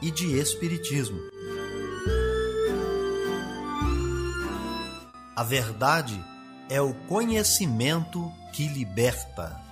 e de espiritismo. A verdade é o conhecimento que liberta.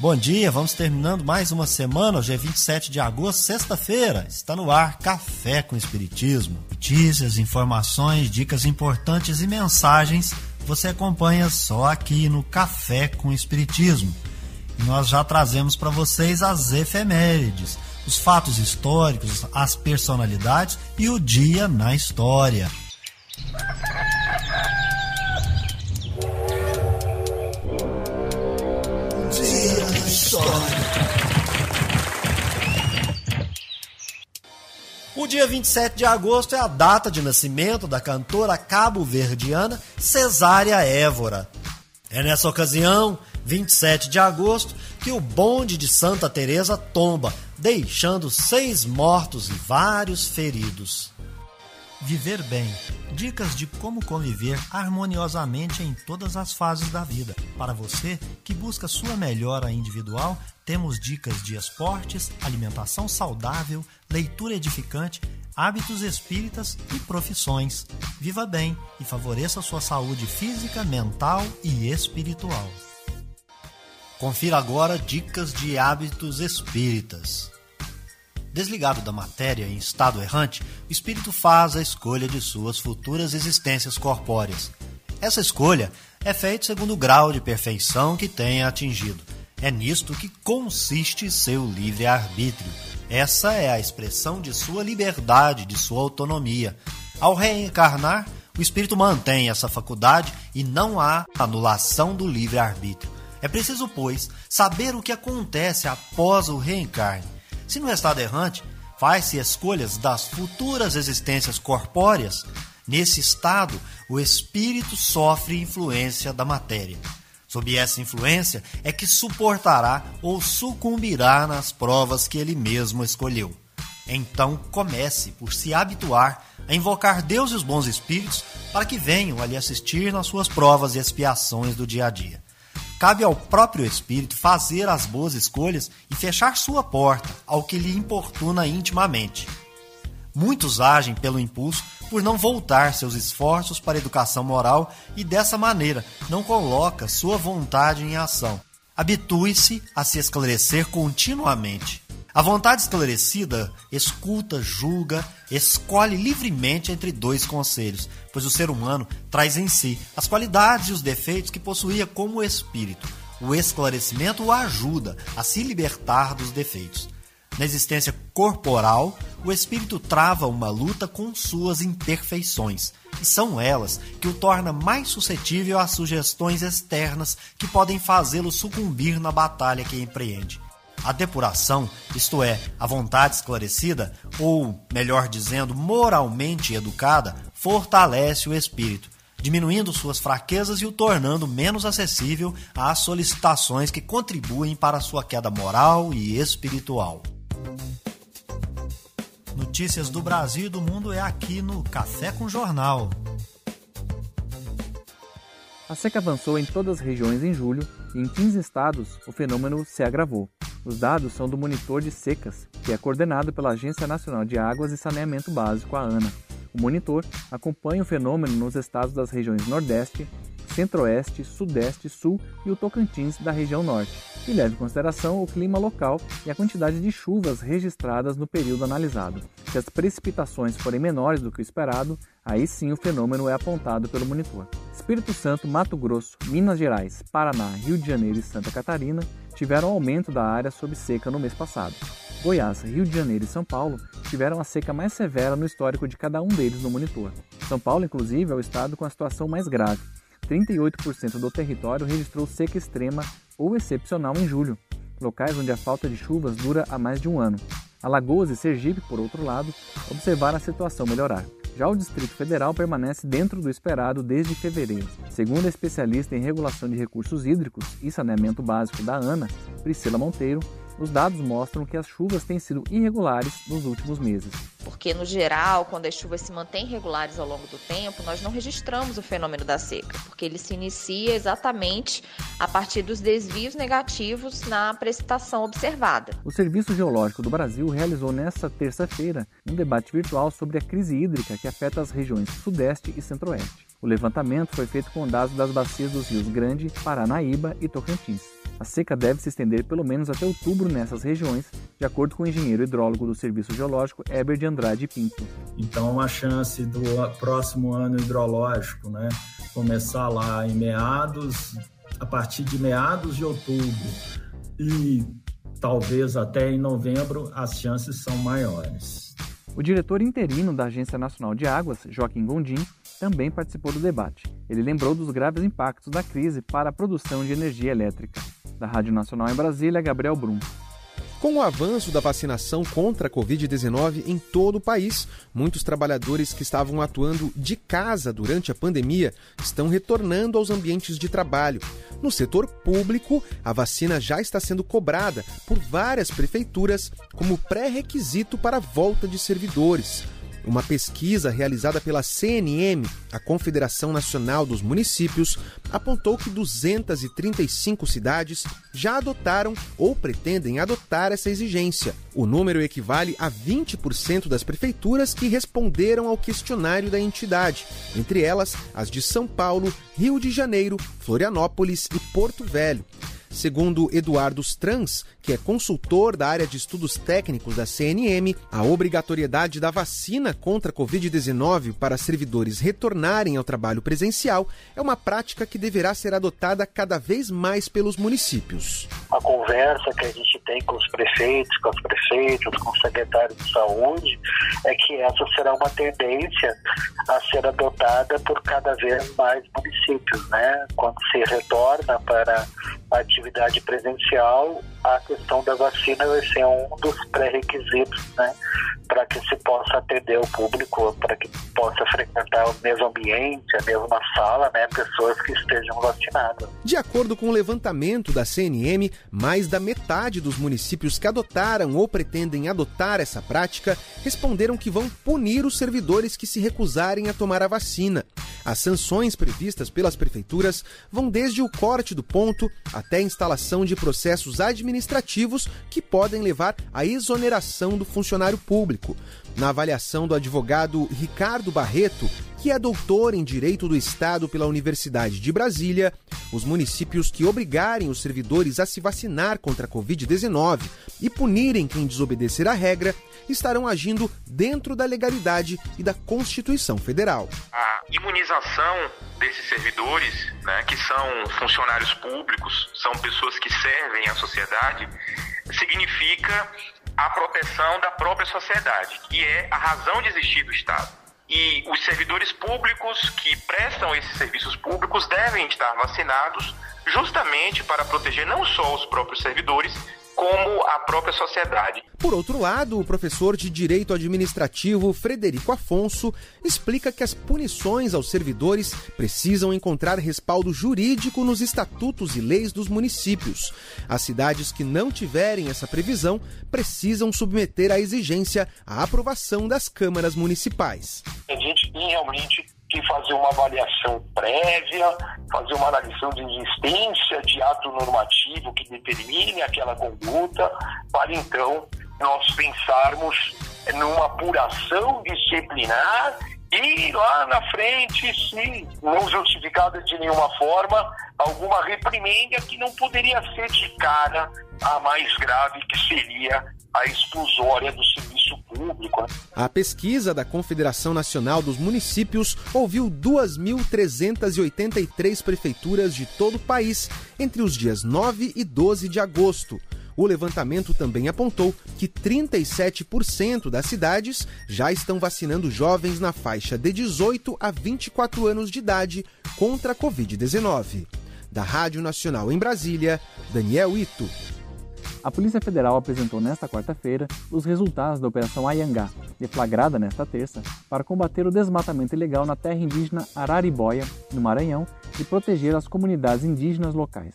Bom dia, vamos terminando mais uma semana. Hoje é 27 de agosto, sexta-feira. Está no ar Café com Espiritismo. Notícias, informações, dicas importantes e mensagens você acompanha só aqui no Café com Espiritismo. E nós já trazemos para vocês as efemérides, os fatos históricos, as personalidades e o dia na história. Dia 27 de agosto é a data de nascimento da cantora cabo-verdiana Cesária Évora. É nessa ocasião, 27 de agosto, que o bonde de Santa Teresa tomba, deixando seis mortos e vários feridos. Viver bem. Dicas de como conviver harmoniosamente em todas as fases da vida. Para você que busca sua melhora individual, temos dicas de esportes, alimentação saudável, leitura edificante, hábitos espíritas e profissões. Viva bem e favoreça sua saúde física, mental e espiritual. Confira agora dicas de hábitos espíritas. Desligado da matéria em estado errante, o espírito faz a escolha de suas futuras existências corpóreas. Essa escolha é feita segundo o grau de perfeição que tenha atingido. É nisto que consiste seu livre-arbítrio. Essa é a expressão de sua liberdade, de sua autonomia. Ao reencarnar, o espírito mantém essa faculdade e não há anulação do livre-arbítrio. É preciso, pois, saber o que acontece após o reencarne. Se no estado errante faz-se escolhas das futuras existências corpóreas, nesse estado o espírito sofre influência da matéria. Sob essa influência é que suportará ou sucumbirá nas provas que ele mesmo escolheu. Então comece por se habituar a invocar Deus e os bons espíritos para que venham a lhe assistir nas suas provas e expiações do dia a dia. Cabe ao próprio espírito fazer as boas escolhas e fechar sua porta ao que lhe importuna intimamente. Muitos agem pelo impulso por não voltar seus esforços para a educação moral e dessa maneira não coloca sua vontade em ação. Habitue-se a se esclarecer continuamente. A vontade esclarecida escuta, julga, escolhe livremente entre dois conselhos, pois o ser humano traz em si as qualidades e os defeitos que possuía como espírito. O esclarecimento o ajuda a se libertar dos defeitos. Na existência corporal, o espírito trava uma luta com suas imperfeições, e são elas que o torna mais suscetível às sugestões externas que podem fazê-lo sucumbir na batalha que empreende. A depuração, isto é, a vontade esclarecida, ou, melhor dizendo, moralmente educada, fortalece o espírito, diminuindo suas fraquezas e o tornando menos acessível às solicitações que contribuem para sua queda moral e espiritual. Notícias do Brasil e do mundo é aqui no Café com Jornal. A seca avançou em todas as regiões em julho e em 15 estados o fenômeno se agravou. Os dados são do Monitor de Secas, que é coordenado pela Agência Nacional de Águas e Saneamento Básico, a ANA. O monitor acompanha o fenômeno nos estados das regiões Nordeste, Centro-Oeste, Sudeste, Sul e o Tocantins da região Norte, e leva em consideração o clima local e a quantidade de chuvas registradas no período analisado. Se as precipitações forem menores do que o esperado, aí sim o fenômeno é apontado pelo monitor. Espírito Santo, Mato Grosso, Minas Gerais, Paraná, Rio de Janeiro e Santa Catarina tiveram aumento da área sob seca no mês passado. Goiás, Rio de Janeiro e São Paulo tiveram a seca mais severa no histórico de cada um deles no monitor. São Paulo, inclusive, é o estado com a situação mais grave. 38% do território registrou seca extrema ou excepcional em julho, locais onde a falta de chuvas dura há mais de um ano. Alagoas e Sergipe, por outro lado, observaram a situação melhorar. Já o Distrito Federal permanece dentro do esperado desde fevereiro. Segundo a especialista em regulação de recursos hídricos e saneamento básico da ANA, Priscila Monteiro, os dados mostram que as chuvas têm sido irregulares nos últimos meses. Porque, no geral, quando as chuvas se mantêm regulares ao longo do tempo, nós não registramos o fenômeno da seca, porque ele se inicia exatamente a partir dos desvios negativos na precipitação observada. O Serviço Geológico do Brasil realizou nesta terça-feira um debate virtual sobre a crise hídrica que afeta as regiões Sudeste e Centro-Oeste. O levantamento foi feito com dados das bacias dos rios Grande, Paranaíba e Tocantins. A seca deve se estender pelo menos até outubro nessas regiões, de acordo com o engenheiro hidrólogo do Serviço Geológico, Heber de Andrade Pinto. Então, a chance do próximo ano hidrológico né, começar lá em meados, a partir de meados de outubro e talvez até em novembro, as chances são maiores. O diretor interino da Agência Nacional de Águas, Joaquim Gondim, também participou do debate. Ele lembrou dos graves impactos da crise para a produção de energia elétrica. Da Rádio Nacional em Brasília, Gabriel Brum. Com o avanço da vacinação contra a Covid-19 em todo o país, muitos trabalhadores que estavam atuando de casa durante a pandemia estão retornando aos ambientes de trabalho. No setor público, a vacina já está sendo cobrada por várias prefeituras como pré-requisito para a volta de servidores. Uma pesquisa realizada pela CNM, a Confederação Nacional dos Municípios, apontou que 235 cidades já adotaram ou pretendem adotar essa exigência. O número equivale a 20% das prefeituras que responderam ao questionário da entidade, entre elas as de São Paulo, Rio de Janeiro, Florianópolis e Porto Velho. Segundo Eduardo Strans, que é consultor da área de estudos técnicos da CNM, a obrigatoriedade da vacina contra a Covid-19 para servidores retornarem ao trabalho presencial é uma prática que deverá ser adotada cada vez mais pelos municípios. A conversa que a gente tem com os prefeitos, com as prefeitas, com os secretários de saúde, é que essa será uma tendência a ser adotada por cada vez mais municípios, né? Quando se retorna para atividade presencial, a questão da vacina vai ser um dos pré-requisitos, né, para que se possa atender o público, para que possa frequentar o mesmo ambiente, a mesma sala, né, pessoas que estejam vacinadas. De acordo com o levantamento da CNM, mais da metade dos municípios que adotaram ou pretendem adotar essa prática responderam que vão punir os servidores que se recusarem a tomar a vacina. As sanções previstas pelas prefeituras vão desde o corte do ponto até a instalação de processos administrativos que podem levar à exoneração do funcionário público. Na avaliação do advogado Ricardo Barreto, que é doutor em Direito do Estado pela Universidade de Brasília, os municípios que obrigarem os servidores a se vacinar contra a Covid-19 e punirem quem desobedecer a regra estarão agindo dentro da legalidade e da Constituição Federal. A imunização desses servidores, né, que são funcionários públicos, são pessoas que servem à sociedade, significa a proteção da própria sociedade, que é a razão de existir do Estado. E os servidores públicos que prestam esses serviços públicos devem estar vacinados justamente para proteger não só os próprios servidores, como a própria sociedade. Por outro lado, o professor de Direito Administrativo Frederico Afonso explica que as punições aos servidores precisam encontrar respaldo jurídico nos estatutos e leis dos municípios. As cidades que não tiverem essa previsão precisam submeter a exigência à aprovação das câmaras municipais. A gente realmente que fazer uma avaliação prévia, fazer uma análise de existência de ato normativo que determine aquela conduta, para então nós pensarmos numa apuração disciplinar e lá na frente, se não justificada de nenhuma forma, alguma reprimenda que não poderia ser de cara a mais grave, que seria a exclusória do serviço público. Né? A pesquisa da Confederação Nacional dos Municípios ouviu 2.383 prefeituras de todo o país entre os dias 9 e 12 de agosto. O levantamento também apontou que 37% das cidades já estão vacinando jovens na faixa de 18 a 24 anos de idade contra a Covid-19. Da Rádio Nacional em Brasília, Daniel Ito. A Polícia Federal apresentou nesta quarta-feira os resultados da Operação Ayangá, deflagrada nesta terça, para combater o desmatamento ilegal na terra indígena Araribóia, no Maranhão, e proteger as comunidades indígenas locais.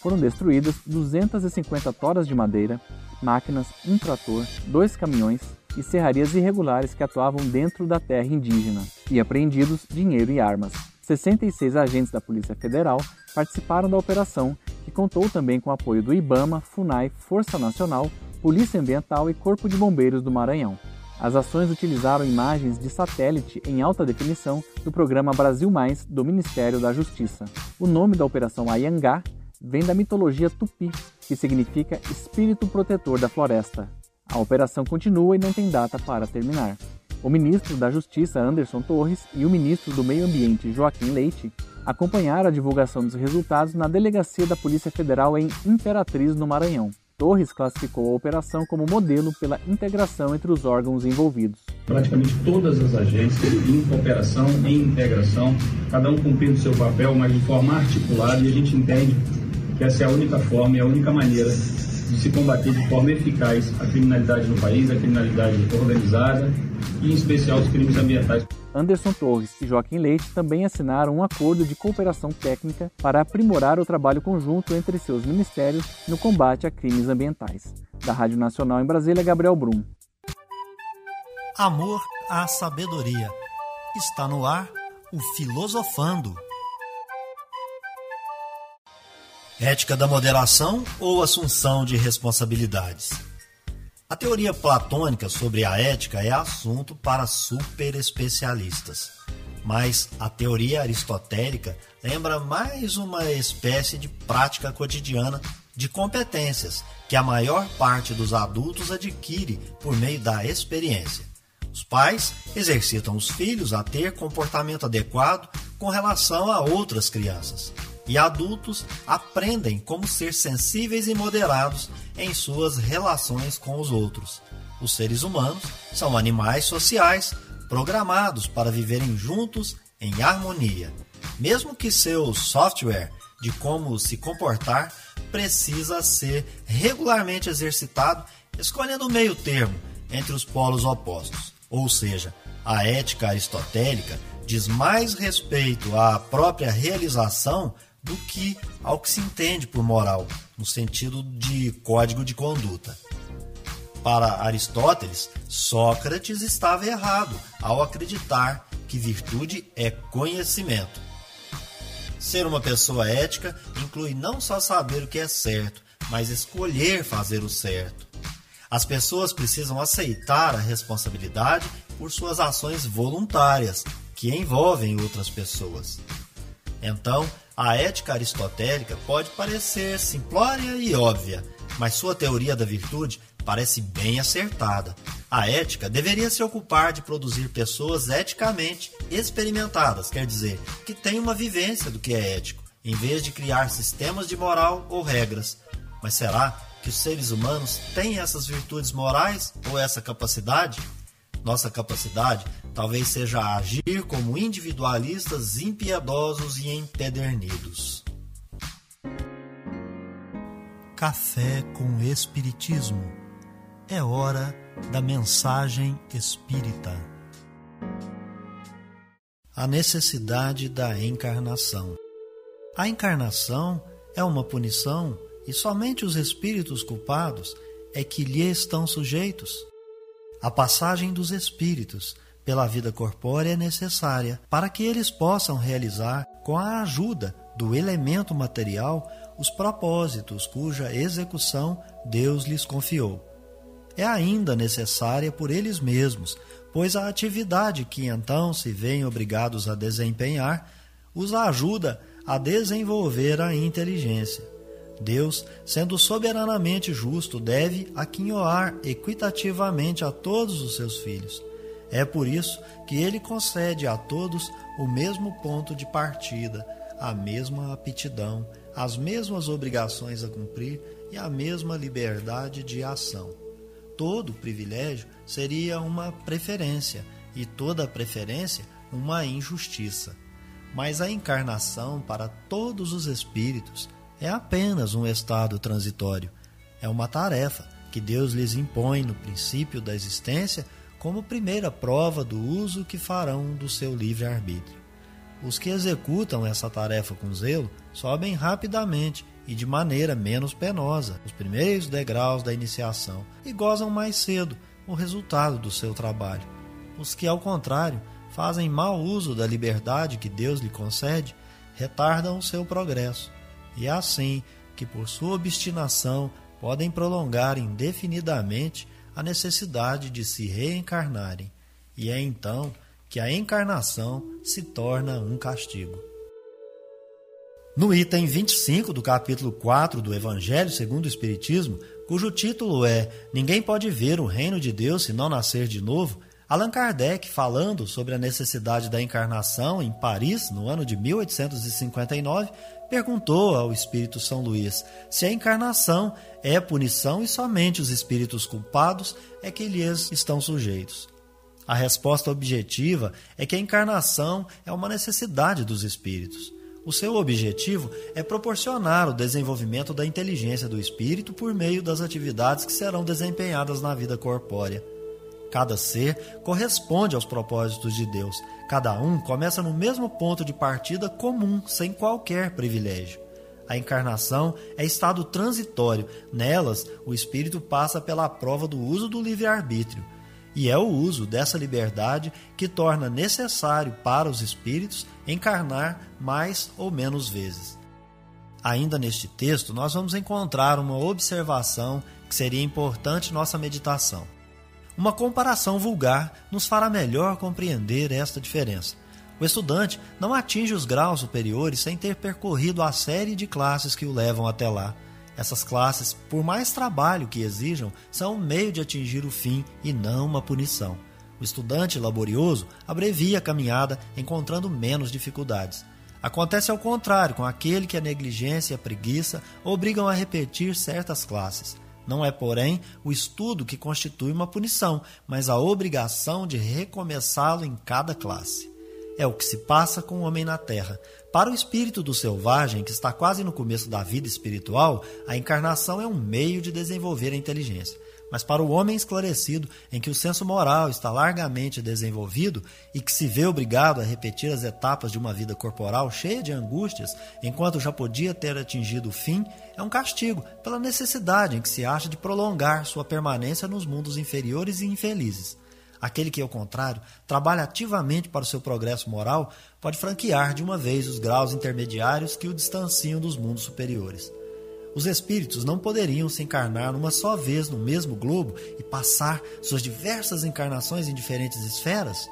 Foram destruídas 250 toras de madeira, máquinas, um trator, dois caminhões e serrarias irregulares que atuavam dentro da terra indígena, e apreendidos dinheiro e armas. 66 agentes da Polícia Federal participaram da operação que contou também com o apoio do IBAMA, FUNAI, Força Nacional, Polícia Ambiental e Corpo de Bombeiros do Maranhão. As ações utilizaram imagens de satélite em alta definição do programa Brasil Mais do Ministério da Justiça. O nome da operação Ayangá vem da mitologia tupi, que significa espírito protetor da floresta. A operação continua e não tem data para terminar. O ministro da Justiça, Anderson Torres, e o ministro do Meio Ambiente, Joaquim Leite, acompanharam a divulgação dos resultados na delegacia da Polícia Federal em Imperatriz, no Maranhão. Torres classificou a operação como modelo pela integração entre os órgãos envolvidos. Praticamente todas as agências em cooperação, em integração, cada um cumprindo seu papel, mas de forma articulada, e a gente entende que essa é a única forma e a única maneira de se combater de forma eficaz a criminalidade no país, a criminalidade organizada e, em especial, os crimes ambientais. Anderson Torres e Joaquim Leite também assinaram um acordo de cooperação técnica para aprimorar o trabalho conjunto entre seus ministérios no combate a crimes ambientais. Da Rádio Nacional em Brasília, Gabriel Brum. Amor à sabedoria. Está no ar o Filosofando. Ética da moderação ou assunção de responsabilidades? A teoria platônica sobre a ética é assunto para super especialistas, mas a teoria aristotélica lembra mais uma espécie de prática cotidiana de competências que a maior parte dos adultos adquire por meio da experiência. Os pais exercitam os filhos a ter comportamento adequado com relação a outras crianças e adultos aprendem como ser sensíveis e moderados em suas relações com os outros. Os seres humanos são animais sociais programados para viverem juntos em harmonia, mesmo que seu software de como se comportar precisa ser regularmente exercitado, escolhendo o meio termo entre os polos opostos. Ou seja, a ética aristotélica diz mais respeito à própria realização do que ao que se entende por moral, no sentido de código de conduta. Para Aristóteles, Sócrates estava errado ao acreditar que virtude é conhecimento. Ser uma pessoa ética inclui não só saber o que é certo, mas escolher fazer o certo. As pessoas precisam aceitar a responsabilidade por suas ações voluntárias, que envolvem outras pessoas. Então, a ética aristotélica pode parecer simplória e óbvia, mas sua teoria da virtude parece bem acertada. A ética deveria se ocupar de produzir pessoas eticamente experimentadas, quer dizer, que têm uma vivência do que é ético, em vez de criar sistemas de moral ou regras. Mas será que os seres humanos têm essas virtudes morais ou essa capacidade? Nossa capacidade talvez seja agir como individualistas impiedosos e empedernidos. Café com Espiritismo. É hora da mensagem espírita. A necessidade da encarnação. A encarnação é uma punição e somente os espíritos culpados é que lhe estão sujeitos. A passagem dos espíritos pela vida corpórea é necessária para que eles possam realizar, com a ajuda do elemento material, os propósitos cuja execução Deus lhes confiou. É ainda necessária por eles mesmos, pois a atividade que então se veem obrigados a desempenhar os ajuda a desenvolver a inteligência. Deus, sendo soberanamente justo, deve aquinhoar equitativamente a todos os seus filhos. É por isso que ele concede a todos o mesmo ponto de partida, a mesma aptidão, as mesmas obrigações a cumprir e a mesma liberdade de ação. Todo privilégio seria uma preferência e toda preferência uma injustiça. Mas a encarnação para todos os espíritos é apenas um estado transitório, é uma tarefa que Deus lhes impõe no princípio da existência como primeira prova do uso que farão do seu livre-arbítrio. Os que executam essa tarefa com zelo sobem rapidamente e de maneira menos penosa os primeiros degraus da iniciação e gozam mais cedo o resultado do seu trabalho. Os que, ao contrário, fazem mau uso da liberdade que Deus lhe concede, retardam o seu progresso, e é assim que, por sua obstinação, podem prolongar indefinidamente a necessidade de se reencarnarem, e é então que a encarnação se torna um castigo. No item 25 do capítulo 4 do Evangelho segundo o Espiritismo, cujo título é Ninguém pode ver o reino de Deus se não nascer de novo, Allan Kardec, falando sobre a necessidade da encarnação em Paris no ano de 1859, perguntou ao espírito São Luís se a encarnação é punição e somente os espíritos culpados é que lhes estão sujeitos. A resposta objetiva é que a encarnação é uma necessidade dos espíritos. O seu objetivo é proporcionar o desenvolvimento da inteligência do espírito por meio das atividades que serão desempenhadas na vida corpórea. Cada ser corresponde aos propósitos de Deus. Cada um começa no mesmo ponto de partida comum, sem qualquer privilégio. A encarnação é estado transitório. Nelas, o espírito passa pela prova do uso do livre-arbítrio. E é o uso dessa liberdade que torna necessário para os espíritos encarnar mais ou menos vezes. Ainda neste texto, nós vamos encontrar uma observação que seria importante nossa meditação. Uma comparação vulgar nos fará melhor compreender esta diferença. O estudante não atinge os graus superiores sem ter percorrido a série de classes que o levam até lá. Essas classes, por mais trabalho que exijam, são um meio de atingir o fim e não uma punição. O estudante laborioso abrevia a caminhada, encontrando menos dificuldades. Acontece ao contrário com aquele que a negligência e a preguiça obrigam a repetir certas classes. Não é, porém, o estudo que constitui uma punição, mas a obrigação de recomeçá-lo em cada classe. É o que se passa com o homem na Terra. Para o espírito do selvagem, que está quase no começo da vida espiritual, a encarnação é um meio de desenvolver a inteligência. Mas para o homem esclarecido, em que o senso moral está largamente desenvolvido e que se vê obrigado a repetir as etapas de uma vida corporal cheia de angústias, enquanto já podia ter atingido o fim, é um castigo pela necessidade em que se acha de prolongar sua permanência nos mundos inferiores e infelizes. Aquele que, ao contrário, trabalha ativamente para o seu progresso moral pode franquear de uma vez os graus intermediários que o distanciam dos mundos superiores. Os espíritos não poderiam se encarnar uma só vez no mesmo globo e passar suas diversas encarnações em diferentes esferas?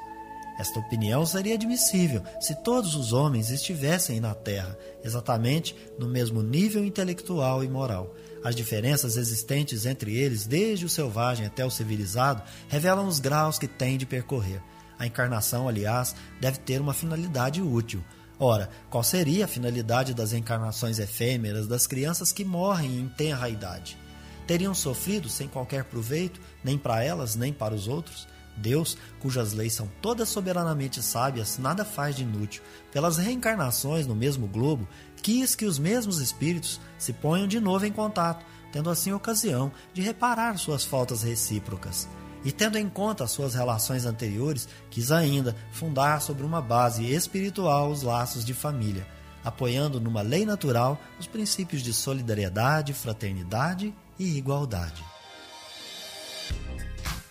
Esta opinião seria admissível se todos os homens estivessem na Terra, exatamente no mesmo nível intelectual e moral. As diferenças existentes entre eles, desde o selvagem até o civilizado, revelam os graus que têm de percorrer. A encarnação, aliás, deve ter uma finalidade útil. Ora, qual seria a finalidade das encarnações efêmeras das crianças que morrem em tenra idade? Teriam sofrido sem qualquer proveito, nem para elas, nem para os outros? Deus, cujas leis são todas soberanamente sábias, nada faz de inútil. Pelas reencarnações no mesmo globo, quis que os mesmos espíritos se ponham de novo em contato, tendo assim ocasião de reparar suas faltas recíprocas. E tendo em conta as suas relações anteriores, quis ainda fundar sobre uma base espiritual os laços de família, apoiando numa lei natural os princípios de solidariedade, fraternidade e igualdade.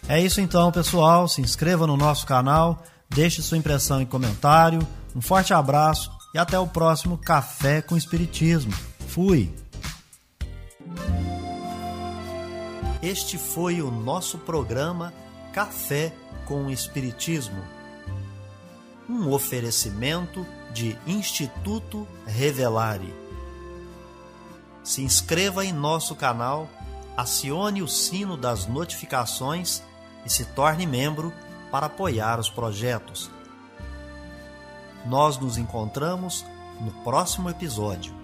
É isso então, pessoal. Se inscreva no nosso canal, deixe sua impressão e comentário. Um forte abraço e até o próximo Café com Espiritismo. Fui! Este foi o nosso programa Café com Espiritismo. Um oferecimento de Instituto Revelare. Se inscreva em nosso canal, acione o sino das notificações e se torne membro para apoiar os projetos. Nós nos encontramos no próximo episódio.